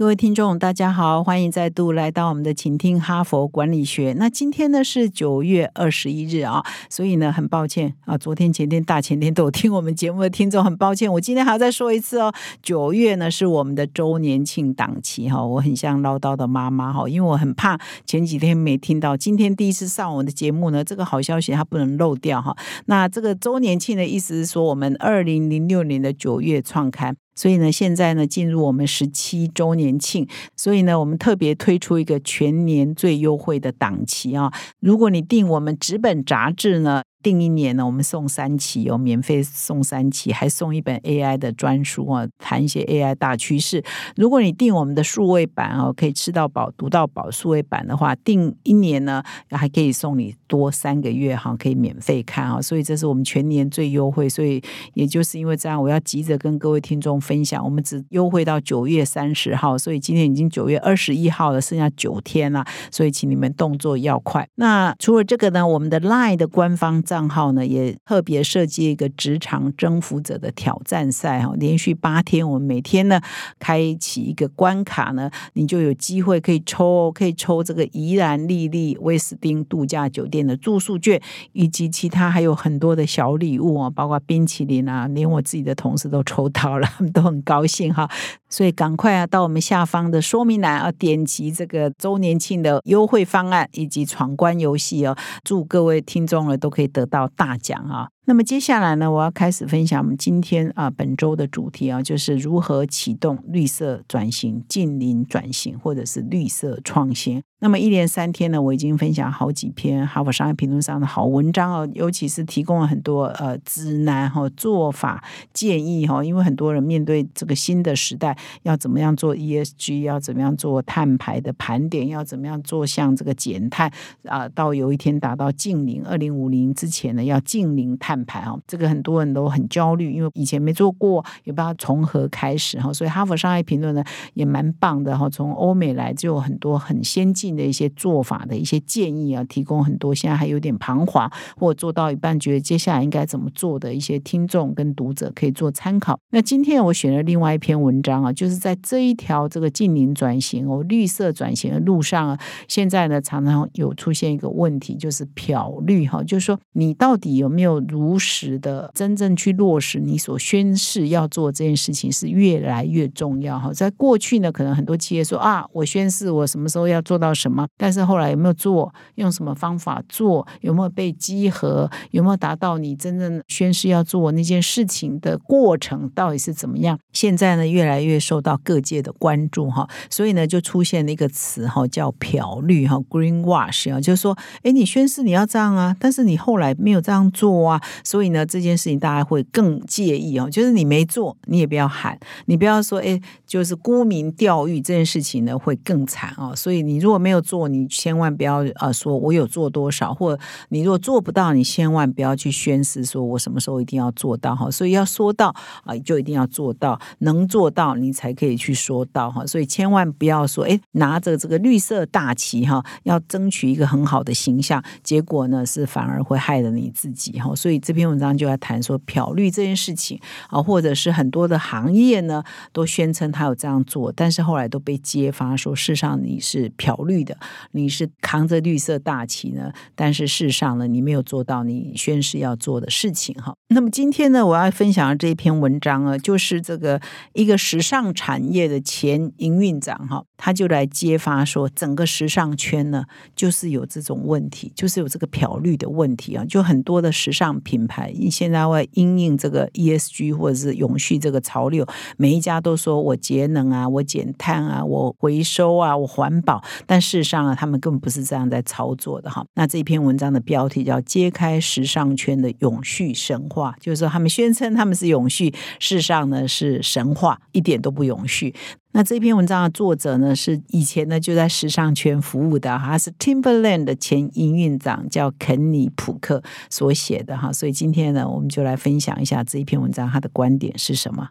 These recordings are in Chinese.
各位听众，大家好，欢迎再度来到我们的请听哈佛管理学。那今天呢是九月二十一日啊，所以呢很抱歉啊，昨天、前天、大前天都有听我们节目的听众，很抱歉，我今天还要再说一次哦。九月呢是我们的周年庆档期哈，我很像唠叨的妈妈哈，因为我很怕前几天没听到，今天第一次上我的节目呢，这个好消息它不能漏掉哈。那这个周年庆的意思是说，我们二零零六年的九月创刊。所以呢，现在呢进入我们十七周年庆，所以呢，我们特别推出一个全年最优惠的档期啊！如果你订我们纸本杂志呢。订一年呢，我们送三期哦，免费送三期，还送一本 AI 的专书啊，谈一些 AI 大趋势。如果你订我们的数位版哦，可以吃到饱、读到饱数位版的话，订一年呢，还可以送你多三个月哈，可以免费看啊。所以这是我们全年最优惠，所以也就是因为这样，我要急着跟各位听众分享，我们只优惠到九月三十号，所以今天已经九月二十一号了，剩下九天了，所以请你们动作要快。那除了这个呢，我们的 Line 的官方。账号呢也特别设计一个职场征服者的挑战赛哈，连续八天，我们每天呢开启一个关卡呢，你就有机会可以抽，可以抽这个宜兰丽丽威斯汀度假酒店的住宿券，以及其他还有很多的小礼物啊，包括冰淇淋啊，连我自己的同事都抽到了，他们都很高兴哈。所以赶快啊，到我们下方的说明栏啊，点击这个周年庆的优惠方案以及闯关游戏哦，祝各位听众呢都可以得得到大奖啊！那么接下来呢，我要开始分享我们今天啊本周的主题啊，就是如何启动绿色转型、近邻转型或者是绿色创新。那么一连三天呢，我已经分享好几篇《哈佛商业评论》上的好文章哦，尤其是提供了很多呃指南哈、做法建议哈。因为很多人面对这个新的时代，要怎么样做 ESG，要怎么样做碳排的盘点，要怎么样做像这个减碳啊，到有一天达到净零，二零五零之前呢，要净零碳排哈。这个很多人都很焦虑，因为以前没做过，也不知道从何开始哈。所以《哈佛商业评论》呢也蛮棒的哈，从欧美来就有很多很先进。的一些做法的一些建议啊，提供很多现在还有点彷徨，或做到一半觉得接下来应该怎么做的一些听众跟读者可以做参考。那今天我选了另外一篇文章啊，就是在这一条这个近邻转型哦绿色转型的路上啊，现在呢常常有出现一个问题，就是漂绿哈，就是说你到底有没有如实的真正去落实你所宣誓要做这件事情，是越来越重要哈。在过去呢，可能很多企业说啊，我宣誓我什么时候要做到。什么？但是后来有没有做？用什么方法做？有没有被激活？有没有达到你真正宣誓要做那件事情的过程？到底是怎么样？现在呢，越来越受到各界的关注哈，所以呢，就出现了一个词哈，叫漂绿哈，green wash 啊，就是说，哎，你宣誓你要这样啊，但是你后来没有这样做啊，所以呢，这件事情大家会更介意哦。就是你没做，你也不要喊，你不要说，哎，就是沽名钓誉这件事情呢，会更惨哦。所以你如果没没有做，你千万不要啊说我有做多少，或你如果做不到，你千万不要去宣誓说我什么时候一定要做到哈。所以要说到啊，就一定要做到，能做到你才可以去说到哈。所以千万不要说哎，拿着这个绿色大旗哈，要争取一个很好的形象，结果呢是反而会害了你自己哈。所以这篇文章就要谈说漂绿这件事情啊，或者是很多的行业呢都宣称他有这样做，但是后来都被揭发说事实上你是漂绿。的，你是扛着绿色大旗呢，但是事实上呢，你没有做到你宣誓要做的事情哈。那么今天呢，我要分享的这一篇文章啊，就是这个一个时尚产业的前营运长哈，他就来揭发说，整个时尚圈呢，就是有这种问题，就是有这个漂绿的问题啊。就很多的时尚品牌现在会因应这个 ESG 或者是永续这个潮流，每一家都说我节能啊，我减碳啊，我回收啊，我环保，但是。事实上啊，他们根本不是这样在操作的哈。那这篇文章的标题叫“揭开时尚圈的永续神话”，就是说他们宣称他们是永续，事实上呢是神话，一点都不永续。那这篇文章的作者呢，是以前呢就在时尚圈服务的，他是 Timberland 的前营运长，叫肯尼普克所写的哈。所以今天呢，我们就来分享一下这一篇文章，他的观点是什么。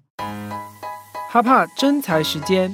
哈帕真才时间，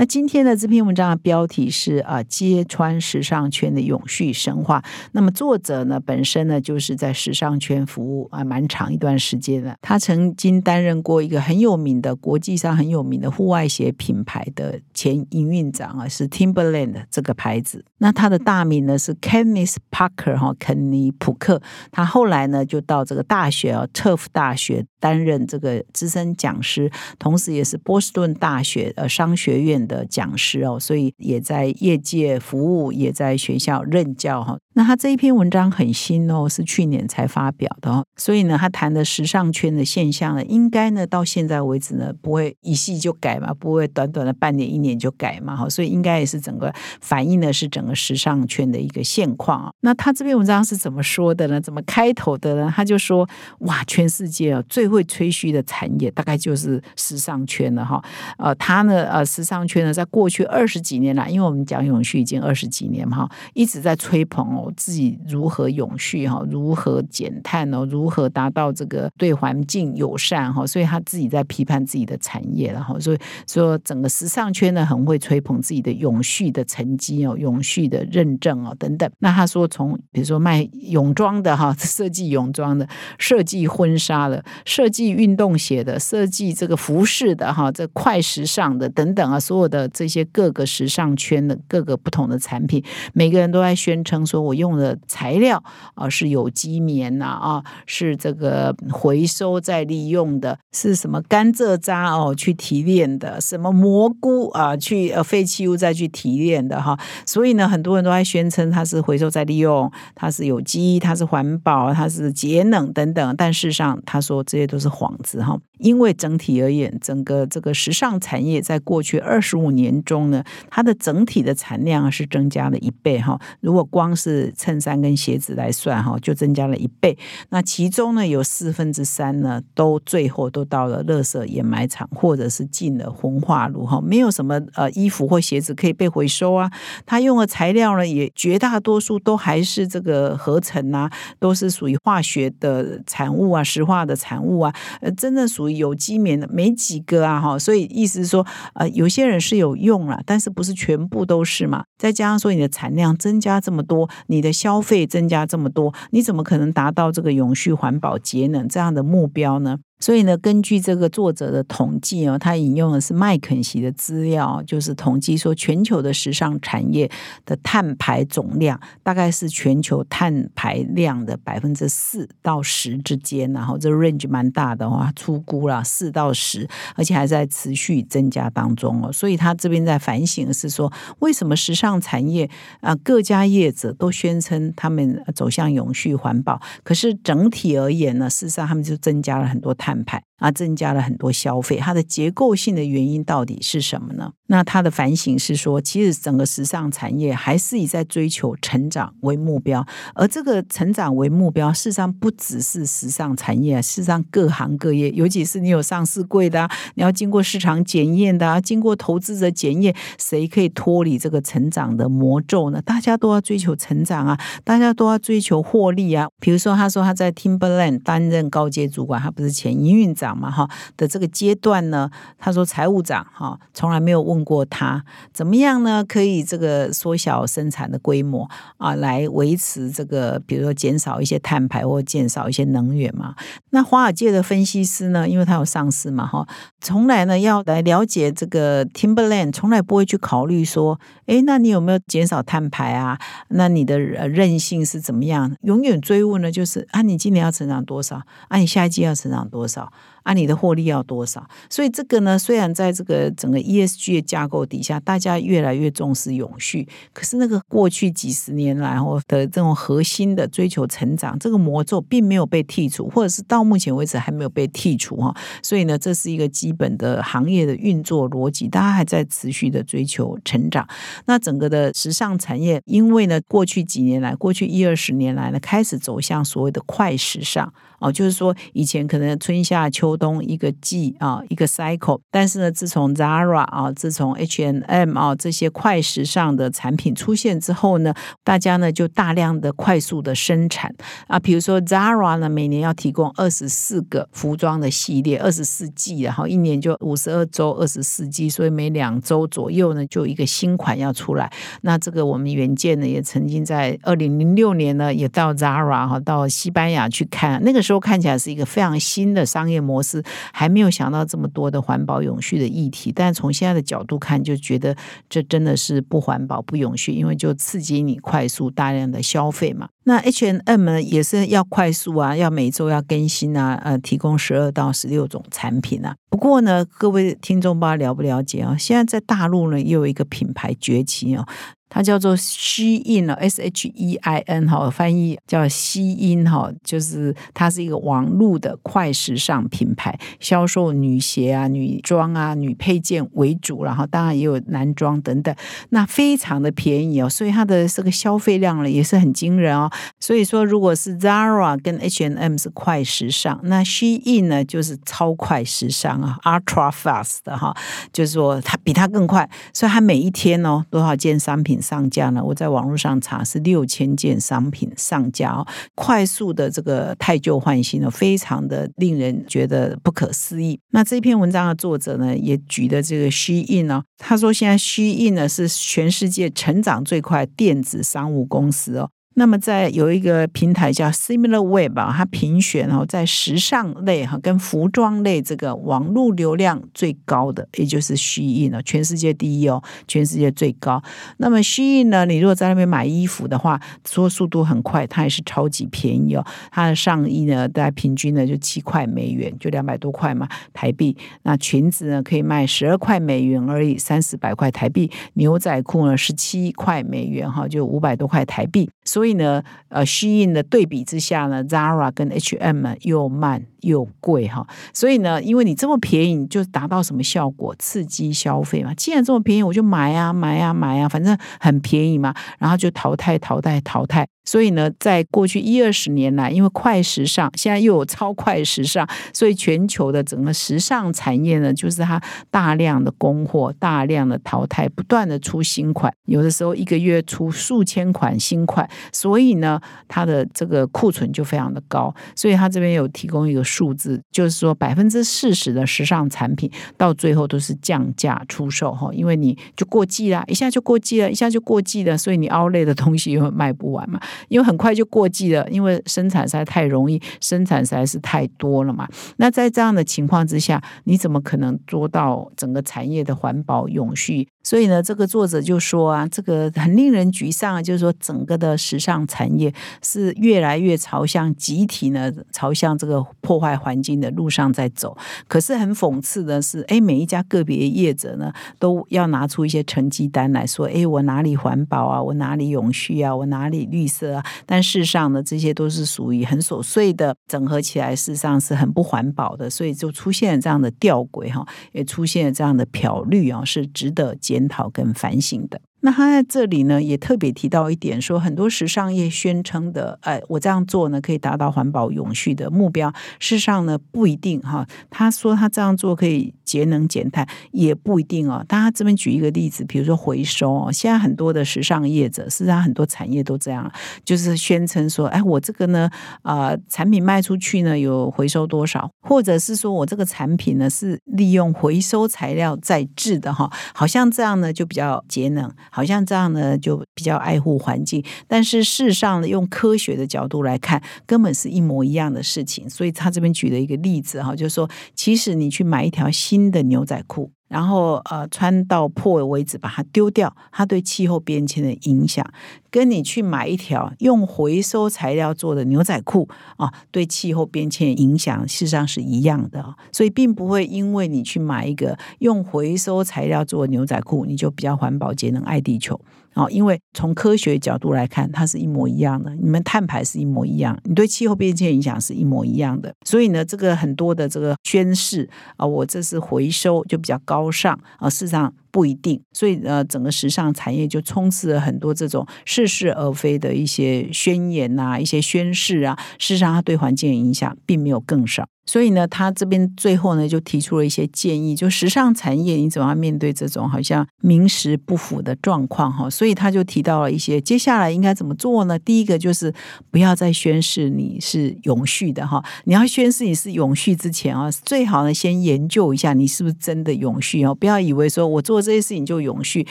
那今天的这篇文章的标题是啊，揭穿时尚圈的永续神话。那么作者呢，本身呢就是在时尚圈服务啊蛮长一段时间的。他曾经担任过一个很有名的国际上很有名的户外鞋品牌的前营运长啊，是 Timberland 这个牌子。那他的大名呢是 Kenneth Parker 哈，肯尼普克。他后来呢就到这个大学啊，Turf 大学担任这个资深讲师，同时也是波士顿大学呃商学院。的讲师哦，所以也在业界服务，也在学校任教哈。那他这一篇文章很新哦，是去年才发表的哦。所以呢，他谈的时尚圈的现象呢，应该呢到现在为止呢，不会一系就改嘛，不会短短的半年一年就改嘛哈。所以应该也是整个反映的是整个时尚圈的一个现况啊。那他这篇文章是怎么说的呢？怎么开头的呢？他就说哇，全世界啊最会吹嘘的产业大概就是时尚圈了哈。呃，他呢呃时尚圈呢。在过去二十几年来，因为我们讲永续已经二十几年嘛，哈，一直在吹捧哦自己如何永续哈，如何减碳哦，如何达到这个对环境友善哈，所以他自己在批判自己的产业，然后所以说整个时尚圈呢很会吹捧自己的永续的成绩哦，永续的认证哦等等。那他说从比如说卖泳装的哈，设计泳装的，设计婚纱的，设计运动鞋的，设计这个服饰的哈，这快时尚的等等啊，所有。的这些各个时尚圈的各个不同的产品，每个人都在宣称说，我用的材料啊是有机棉呐啊，是这个回收再利用的，是什么甘蔗渣哦去提炼的，什么蘑菇啊去呃废弃物再去提炼的哈。所以呢，很多人都在宣称它是回收再利用，它是有机，它是环保，它是节能等等。但事实上，他说这些都是幌子哈。因为整体而言，整个这个时尚产业在过去二十五年中呢，它的整体的产量是增加了一倍哈。如果光是衬衫跟鞋子来算哈，就增加了一倍。那其中呢，有四分之三呢，都最后都到了垃圾掩埋场，或者是进了焚化炉哈。没有什么呃衣服或鞋子可以被回收啊。它用的材料呢，也绝大多数都还是这个合成啊，都是属于化学的产物啊，石化的产物啊。呃，真正属于有机棉的没几个啊，哈，所以意思是说，呃，有些人是有用了，但是不是全部都是嘛？再加上说你的产量增加这么多，你的消费增加这么多，你怎么可能达到这个永续、环保、节能这样的目标呢？所以呢，根据这个作者的统计哦，他引用的是麦肯锡的资料，就是统计说全球的时尚产业的碳排总量大概是全球碳排量的百分之四到十之间，然后这 range 蛮大的话，出估了四到十，而且还在持续增加当中哦。所以他这边在反省的是说，为什么时尚产业啊各家业者都宣称他们走向永续环保，可是整体而言呢，事实上他们就增加了很多碳。碳排啊，增加了很多消费，它的结构性的原因到底是什么呢？那他的反省是说，其实整个时尚产业还是以在追求成长为目标，而这个成长为目标，事实上不只是时尚产业，事实上各行各业，尤其是你有上市柜的，啊你要经过市场检验的，啊经过投资者检验，谁可以脱离这个成长的魔咒呢？大家都要追求成长啊，大家都要追求获利啊。比如说，他说他在 Timberland 担任高阶主管，他不是前。营运长长嘛哈的这个阶段呢，他说财务长哈从来没有问过他怎么样呢？可以这个缩小生产的规模啊，来维持这个，比如说减少一些碳排或减少一些能源嘛。那华尔街的分析师呢，因为他有上市嘛哈，从来呢要来了解这个 Timberland，从来不会去考虑说，哎，那你有没有减少碳排啊？那你的韧性是怎么样？永远追问呢，就是啊，你今年要成长多少？啊，你下一季要成长多少？啊，你的获利要多少？所以这个呢，虽然在这个整个 ESG 的架构底下，大家越来越重视永续，可是那个过去几十年来后的这种核心的追求成长，这个魔咒并没有被剔除，或者是到目前为止还没有被剔除哈。所以呢，这是一个基本的行业的运作逻辑，大家还在持续的追求成长。那整个的时尚产业，因为呢，过去几年来，过去一二十年来呢，开始走向所谓的快时尚。哦，就是说以前可能春夏秋秋冬一个季啊，一个 cycle，但是呢，自从 Zara 啊，自从 H&M 啊这些快时尚的产品出现之后呢，大家呢就大量的快速的生产啊，比如说 Zara 呢，每年要提供二十四个服装的系列，二十四季，然后一年就五十二周，二十四季，所以每两周左右呢就一个新款要出来。那这个我们原件呢也曾经在二零零六年呢也到 Zara 哈，到西班牙去看那个时候。看起来是一个非常新的商业模式，还没有想到这么多的环保永续的议题。但从现在的角度看，就觉得这真的是不环保、不永续，因为就刺激你快速大量的消费嘛。那 H N M 呢，也是要快速啊，要每周要更新啊，呃，提供十二到十六种产品啊。不过呢，各位听众不知道了不了解啊？现在在大陆呢，又有一个品牌崛起哦。它叫做 Shein 了，S H E I N 哈，翻译叫西音哈，就是它是一个网络的快时尚品牌，销售女鞋啊、女装啊、女配件为主，然后当然也有男装等等，那非常的便宜哦，所以它的这个消费量呢也是很惊人哦。所以说，如果是 Zara 跟 H and M 是快时尚，那 Shein 呢就是超快时尚啊，Ultra Fast 的哈，就是说它比它更快，所以它每一天哦多少件商品。上架呢？我在网络上查是六千件商品上架哦，快速的这个太旧换新呢，非常的令人觉得不可思议。那这篇文章的作者呢，也举的这个虚印呢，他说现在虚印呢是全世界成长最快电子商务公司哦。那么在有一个平台叫 Similar Web 啊，它评选哦，在时尚类哈跟服装类这个网络流量最高的，也就是虚印了，全世界第一哦，全世界最高。那么虚印呢，你如果在那边买衣服的话，说速度很快，它也是超级便宜哦。它的上衣呢，大概平均呢就七块美元，就两百多块嘛台币。那裙子呢可以卖十二块美元而已，三四百块台币。牛仔裤呢十七块美元哈，就五百多块台币。所以呢，呃，虚印的对比之下呢，Zara 跟 H&M 又慢。又贵哈，所以呢，因为你这么便宜，就达到什么效果？刺激消费嘛。既然这么便宜，我就买啊，买啊，买啊，反正很便宜嘛。然后就淘汰，淘汰，淘汰。所以呢，在过去一二十年来，因为快时尚，现在又有超快时尚，所以全球的整个时尚产业呢，就是它大量的供货，大量的淘汰，不断的出新款，有的时候一个月出数千款新款，所以呢，它的这个库存就非常的高。所以它这边有提供一个。数字就是说，百分之四十的时尚产品到最后都是降价出售哈，因为你就过季啦，一下就过季了，一下就过季了，所以你凹类的东西又卖不完嘛，因为很快就过季了，因为生产实在太容易，生产实在是太多了嘛。那在这样的情况之下，你怎么可能做到整个产业的环保永续？所以呢，这个作者就说啊，这个很令人沮丧啊，就是说整个的时尚产业是越来越朝向集体呢，朝向这个破坏环境的路上在走。可是很讽刺的是，哎，每一家个别业者呢，都要拿出一些成绩单来说，哎，我哪里环保啊，我哪里永续啊，我哪里绿色啊？但事实上呢，这些都是属于很琐碎的，整合起来事实上是很不环保的，所以就出现了这样的吊诡哈，也出现了这样的漂绿啊，是值得。检讨跟反省的。那他在这里呢，也特别提到一点，说很多时尚业宣称的，哎，我这样做呢，可以达到环保永续的目标。事实上呢，不一定哈。他说他这样做可以节能减碳，也不一定哦。大家这边举一个例子，比如说回收哦，现在很多的时尚业者，事实上很多产业都这样，就是宣称说，哎，我这个呢，啊，产品卖出去呢有回收多少，或者是说我这个产品呢是利用回收材料再制的哈，好像这样呢就比较节能。好像这样呢，就比较爱护环境。但是事实上呢，用科学的角度来看，根本是一模一样的事情。所以他这边举了一个例子哈，就是说，其实你去买一条新的牛仔裤。然后呃，穿到破为止，把它丢掉，它对气候变迁的影响，跟你去买一条用回收材料做的牛仔裤啊，对气候变迁影响事实上是一样的。所以并不会因为你去买一个用回收材料做的牛仔裤，你就比较环保节能爱地球。哦，因为从科学角度来看，它是一模一样的。你们碳排是一模一样，你对气候变迁影响是一模一样的。所以呢，这个很多的这个宣誓啊，我这是回收就比较高尚啊，事实上不一定。所以呃，整个时尚产业就充斥了很多这种似是而非的一些宣言啊，一些宣誓啊，事实上它对环境的影响并没有更少。所以呢，他这边最后呢就提出了一些建议，就时尚产业你怎么样面对这种好像名实不符的状况哈？所以他就提到了一些接下来应该怎么做呢？第一个就是不要再宣誓你是永续的哈，你要宣誓你是永续之前啊，最好呢先研究一下你是不是真的永续哦，不要以为说我做这些事情就永续，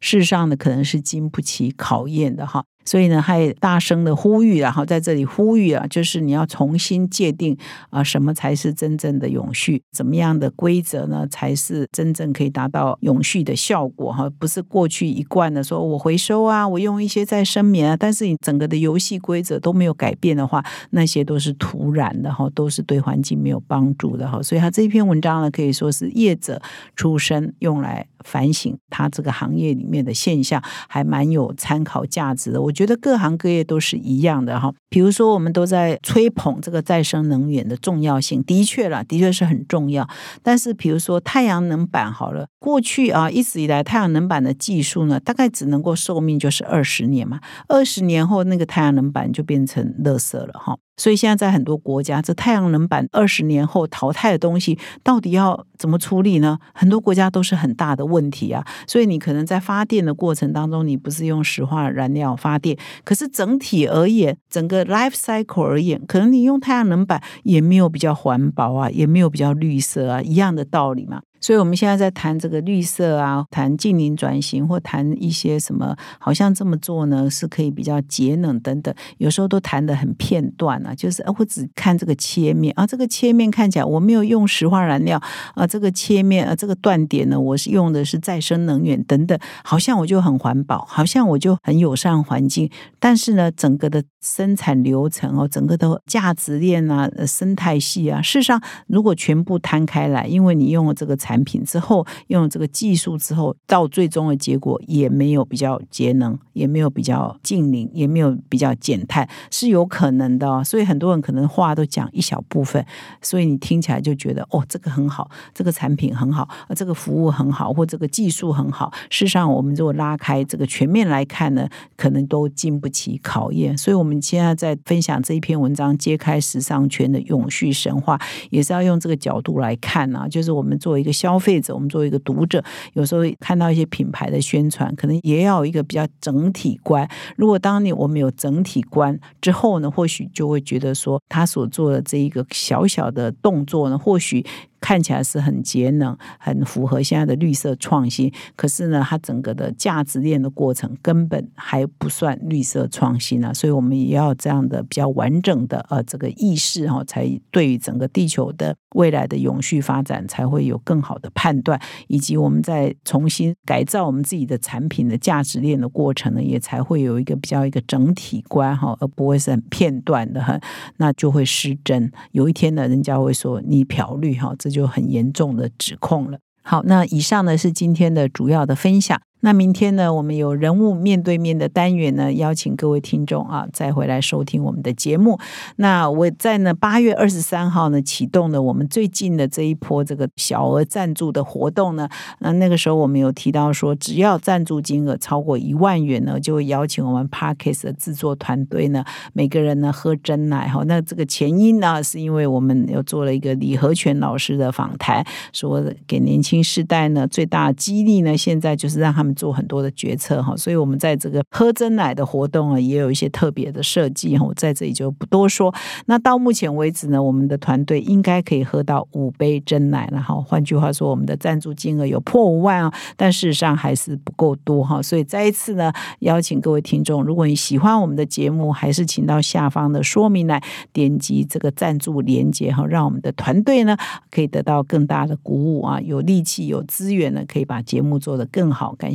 事实上呢可能是经不起考验的哈。所以呢，还大声的呼吁，然后在这里呼吁啊，就是你要重新界定啊，什么才是真正的永续？怎么样的规则呢，才是真正可以达到永续的效果？哈，不是过去一贯的说我回收啊，我用一些再生棉啊，但是你整个的游戏规则都没有改变的话，那些都是徒然的哈，都是对环境没有帮助的哈。所以他这篇文章呢，可以说是业者出身用来反省他这个行业里面的现象，还蛮有参考价值的。我。觉得各行各业都是一样的哈，比如说我们都在吹捧这个再生能源的重要性，的确啦，的确是很重要。但是比如说太阳能板好了，过去啊一直以来太阳能板的技术呢，大概只能够寿命就是二十年嘛，二十年后那个太阳能板就变成垃圾了哈。所以现在在很多国家，这太阳能板二十年后淘汰的东西，到底要怎么处理呢？很多国家都是很大的问题啊。所以你可能在发电的过程当中，你不是用石化燃料发电，可是整体而言，整个 life cycle 而言，可能你用太阳能板也没有比较环保啊，也没有比较绿色啊，一样的道理嘛。所以，我们现在在谈这个绿色啊，谈近邻转型，或谈一些什么，好像这么做呢是可以比较节能等等。有时候都谈的很片段啊，就是我只看这个切面啊，这个切面看起来我没有用石化燃料啊，这个切面啊，这个断点呢，我是用的是再生能源等等，好像我就很环保，好像我就很友善环境。但是呢，整个的生产流程哦，整个的价值链啊，生态系啊，事实上如果全部摊开来，因为你用了这个。材产品之后用这个技术之后，到最终的结果也没有比较节能，也没有比较净零，也没有比较减碳，是有可能的。所以很多人可能话都讲一小部分，所以你听起来就觉得哦，这个很好，这个产品很好，这个服务很好，或这个技术很好。事实上，我们如果拉开这个全面来看呢，可能都经不起考验。所以我们现在在分享这一篇文章，揭开时尚圈的永续神话，也是要用这个角度来看啊，就是我们作为一个。消费者，我们作为一个读者，有时候看到一些品牌的宣传，可能也要有一个比较整体观。如果当你我们有整体观之后呢，或许就会觉得说，他所做的这一个小小的动作呢，或许。看起来是很节能，很符合现在的绿色创新。可是呢，它整个的价值链的过程根本还不算绿色创新啊。所以我们也要这样的比较完整的呃这个意识哈，才对于整个地球的未来的永续发展才会有更好的判断，以及我们在重新改造我们自己的产品的价值链的过程呢，也才会有一个比较一个整体观哈，而不会是很片段的哈，那就会失真。有一天呢，人家会说你漂绿哈，这就。就很严重的指控了。好，那以上呢是今天的主要的分享。那明天呢，我们有人物面对面的单元呢，邀请各位听众啊，再回来收听我们的节目。那我在呢八月二十三号呢启动了我们最近的这一波这个小额赞助的活动呢。那那个时候我们有提到说，只要赞助金额超过一万元呢，就会邀请我们 Parkes 的制作团队呢，每个人呢喝真奶哈。那这个前因呢，是因为我们又做了一个李和全老师的访谈，说给年轻世代呢最大激励呢，现在就是让他们做很多的决策哈。所以我们在这个喝真奶的活动啊，也有一些特别的设计哈，我在这里就不多说。那到目前为止呢，我们的团队应该可以喝到五杯真奶了哈。换句话说，我们的赞助金额有破五万啊，但事实上还是不够多哈。所以再一次呢，邀请各位听众，如果你喜欢我们的节目，还是请到下方的说明来点击这个赞助连接哈，让我们的团队呢可以得到更大的鼓舞啊，有力气、有资源呢，可以把节目做得更好。感